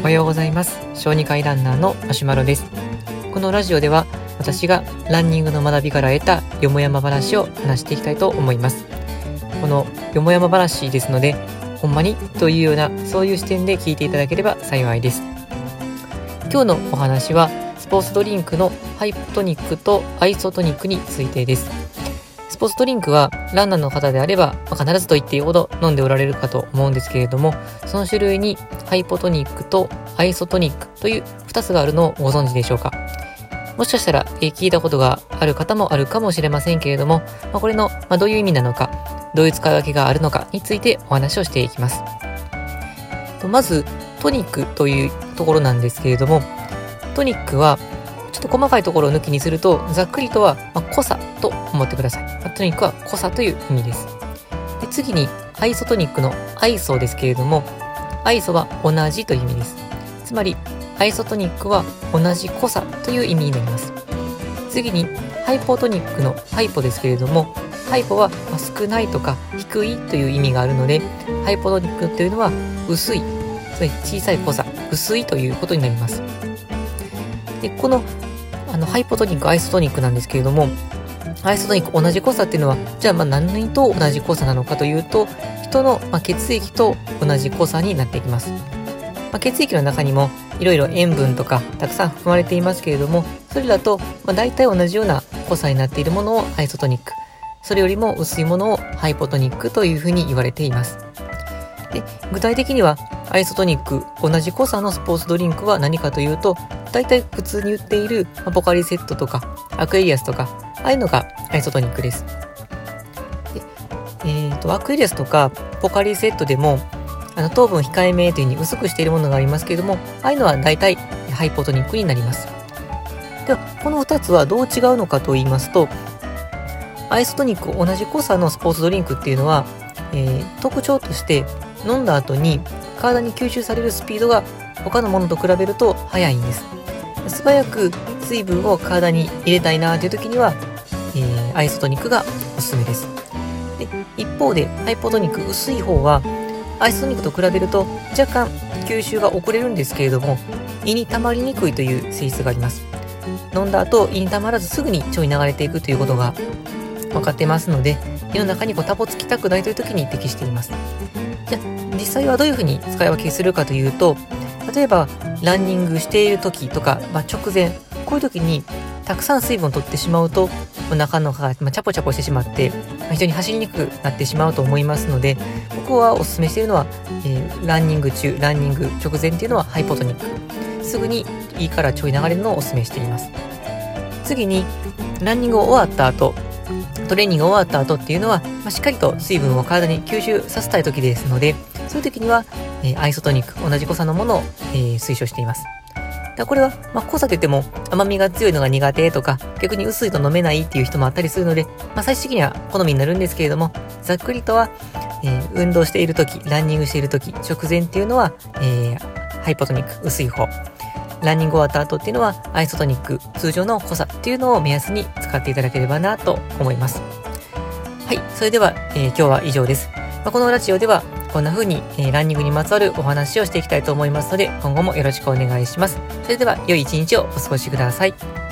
おはようございます。小児科医ランナーのマシュマロです。このラジオでは私がランニングの学びから得たよもやま話を話していきたいと思います。このよもやま話ですのでほんまにというようなそういう視点で聞いていただければ幸いです。今日のお話はスポーツドリンクのハイポトニックとアイソトニックについてです。スポーツドリンクはランナーの方であれば、まあ、必ずと言っていいほど飲んでおられるかと思うんですけれどもその種類にハイポトニックとアイソトニックという2つがあるのをご存知でしょうか？もしかしたら、え聞いたことがある方もあるかもしれませんけれども、ま、これの、まどういう意味なのかどういう使い分けがあるのかについてお話をしていきますまずトニックというところなんですけれどもトニックはちょっと細かいところを抜きにすると、ざっくりとは、ま、濃さと思ってください。ま、トニックは濃さという意味です。で次に、アイソトニックのアイソですけれども、アイソは同じという意味です。つまり、アイソトニックは同じ濃さという意味になります。次に、ハイポトニックのハイポですけれども、ハイポは少ないとか低いという意味があるので、ハイポトニックというのは薄い、つまり小さい濃さ、薄いということになります。で、このあのハイポトニック、アイソトニックなんですけれども、アイソトニック同じ濃さっていうのは、じゃあまあ何と同じ濃さなのかというと、人のま血液と同じ濃さになっていきます。まあ、血液の中にもいろいろ塩分とかたくさん含まれていますけれども、それだとまあ大体同じような濃さになっているものをアイソトニック、それよりも薄いものをハイポトニックというふうに言われています。で具体的にはアイソトニック同じ濃さのスポーツドリンクは何かというと大体普通に売っているポカリスエットとかアクエリアスとかああいうのがアイソトニックです。でえーと、アクエリアスとかポカリスエットでもあの糖分控えめというふうに薄くしているものがありますけれどもああいうのは大体ハイポトニックになります。ではこの2つはどう違うのかと言いますとアイソトニック同じ濃さのスポーツドリンクっていうのは、えー、特徴として飲んだ後に体に吸収されるスピードが他のものと比べると速いんです。素早く水分を体に入れたいなという時には、えー、アイソトニックがおすすめです。で一方でハイポトニック薄い方はアイソトニックと比べると若干吸収が遅れるんですけれども胃に溜まりにくいという性質があります。飲んだ後胃に溜まらずすぐに腸に流れていくということが分かってますので胃の中にこうタボつきたくないという時に適しています。じゃ実際はどういうふうに使い分けするかというと例えばランニングしている時とか、まあ、直前こういう時にたくさん水分を取ってしまうとお腹の中が、まあ、チャポチャポしてしまって、ま、非常に走りにくくなってしまうと思いますので僕はおすすめしているのは、えー、ランニング中ランニング直前っていうのはハイポトニック。すぐに胃から腸に流れるのをおすすめしています。次にランニングを終わった後トレーニングが終わった後っていうのは、まあ、しっかりと水分を体に吸収させたい時ですのでそういう時には、えー、アイソトニック同じ濃さのものを、えー、推奨しています。だこれは、まあ、濃さといっても甘みが強いのが苦手とか逆に薄いと飲めないっていう人もあったりするので、まあ、最終的には好みになるんですけれどもざっくりとは、えー、運動している時ランニングしている時直前っていうのは、えー、ハイポトニック薄い方。ランニング終わった後っていうのはアイソトニック通常の濃さっていうのを目安に使っていただければなと思います。はい、それでは、えー、今日は以上です。まあ、このラジオではこんな風に、えー、ランニングにまつわるお話をしていきたいと思いますので今後もよろしくお願いします。それでは良い一日をお過ごしください。